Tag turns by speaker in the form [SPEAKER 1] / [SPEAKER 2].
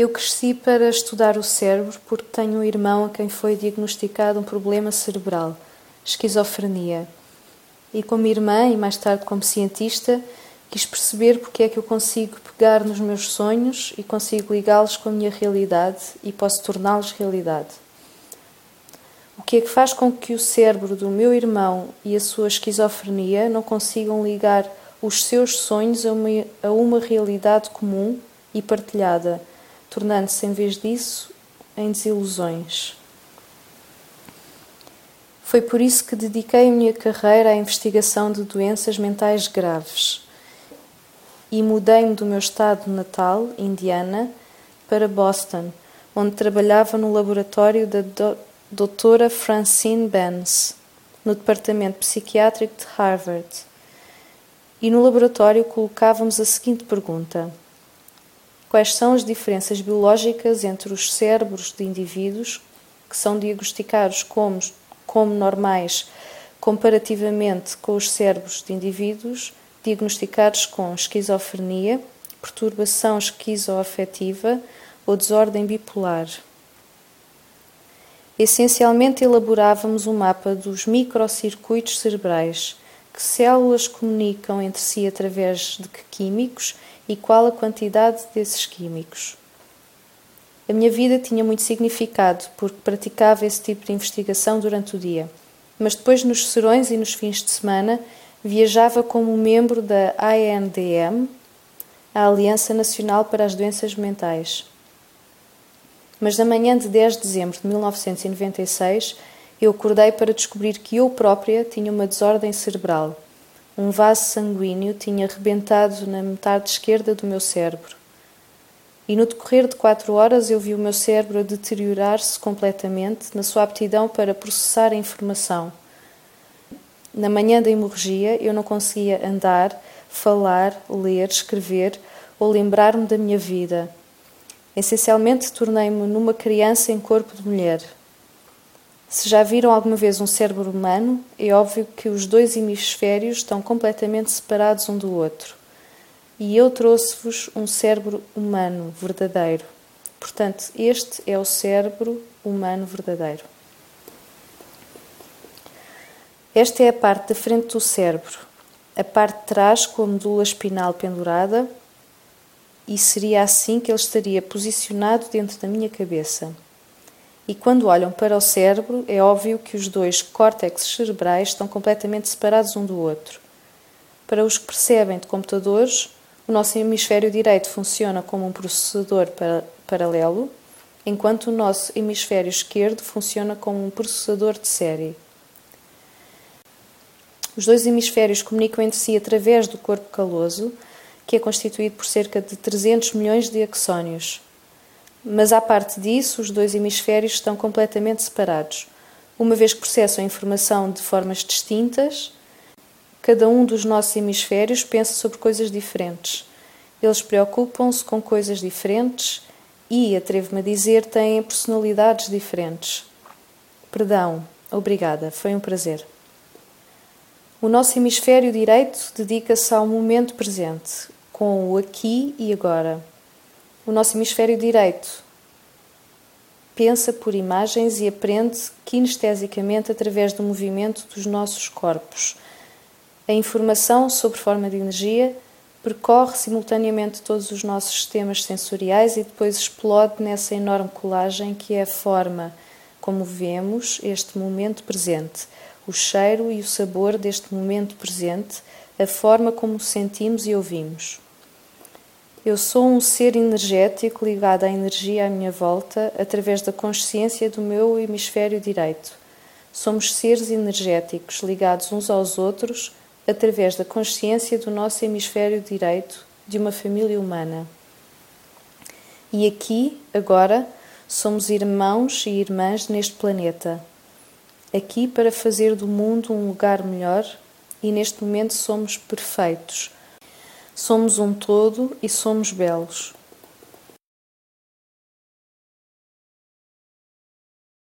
[SPEAKER 1] Eu cresci para estudar o cérebro porque tenho um irmão a quem foi diagnosticado um problema cerebral, esquizofrenia. E como irmã e mais tarde como cientista, quis perceber porque é que eu consigo pegar nos meus sonhos e consigo ligá-los com a minha realidade e posso torná-los realidade. O que é que faz com que o cérebro do meu irmão e a sua esquizofrenia não consigam ligar os seus sonhos a uma, a uma realidade comum e partilhada? Tornando-se, em vez disso, em desilusões. Foi por isso que dediquei a minha carreira à investigação de doenças mentais graves e mudei-me do meu estado natal, Indiana, para Boston, onde trabalhava no laboratório da doutora Francine Benz, no departamento psiquiátrico de Harvard. E no laboratório colocávamos a seguinte pergunta: quais são as diferenças biológicas entre os cérebros de indivíduos que são diagnosticados como, como normais comparativamente com os cérebros de indivíduos diagnosticados com esquizofrenia, perturbação esquizoafetiva ou desordem bipolar. Essencialmente elaborávamos um mapa dos microcircuitos cerebrais, que células comunicam entre si através de que químicos e qual a quantidade desses químicos. A minha vida tinha muito significado porque praticava esse tipo de investigação durante o dia, mas depois nos serões e nos fins de semana viajava como membro da ANDM, a Aliança Nacional para as Doenças Mentais. Mas na manhã de 10 de dezembro de 1996, eu acordei para descobrir que eu própria tinha uma desordem cerebral um vaso sanguíneo tinha rebentado na metade esquerda do meu cérebro. E no decorrer de quatro horas eu vi o meu cérebro a deteriorar-se completamente na sua aptidão para processar a informação. Na manhã da hemorragia eu não conseguia andar, falar, ler, escrever ou lembrar-me da minha vida. Essencialmente tornei-me numa criança em corpo de mulher. Se já viram alguma vez um cérebro humano, é óbvio que os dois hemisférios estão completamente separados um do outro. E eu trouxe-vos um cérebro humano verdadeiro. Portanto, este é o cérebro humano verdadeiro. Esta é a parte da frente do cérebro, a parte de trás com a medula espinal pendurada, e seria assim que ele estaria posicionado dentro da minha cabeça. E quando olham para o cérebro, é óbvio que os dois córtex cerebrais estão completamente separados um do outro. Para os que percebem de computadores, o nosso hemisfério direito funciona como um processador paralelo, enquanto o nosso hemisfério esquerdo funciona como um processador de série. Os dois hemisférios comunicam entre si através do corpo caloso, que é constituído por cerca de 300 milhões de axónios. Mas, à parte disso, os dois hemisférios estão completamente separados. Uma vez que processam a informação de formas distintas, cada um dos nossos hemisférios pensa sobre coisas diferentes. Eles preocupam-se com coisas diferentes e, atrevo-me a dizer, têm personalidades diferentes. Perdão, obrigada, foi um prazer. O nosso hemisfério direito dedica-se ao momento presente, com o aqui e agora. O nosso hemisfério direito pensa por imagens e aprende kinestesicamente através do movimento dos nossos corpos. A informação sobre forma de energia percorre simultaneamente todos os nossos sistemas sensoriais e depois explode nessa enorme colagem que é a forma como vemos este momento presente, o cheiro e o sabor deste momento presente, a forma como sentimos e ouvimos. Eu sou um ser energético ligado à energia à minha volta através da consciência do meu hemisfério direito. Somos seres energéticos ligados uns aos outros através da consciência do nosso hemisfério direito de uma família humana. E aqui, agora, somos irmãos e irmãs neste planeta. Aqui para fazer do mundo um lugar melhor e neste momento somos perfeitos Somos um todo e somos belos.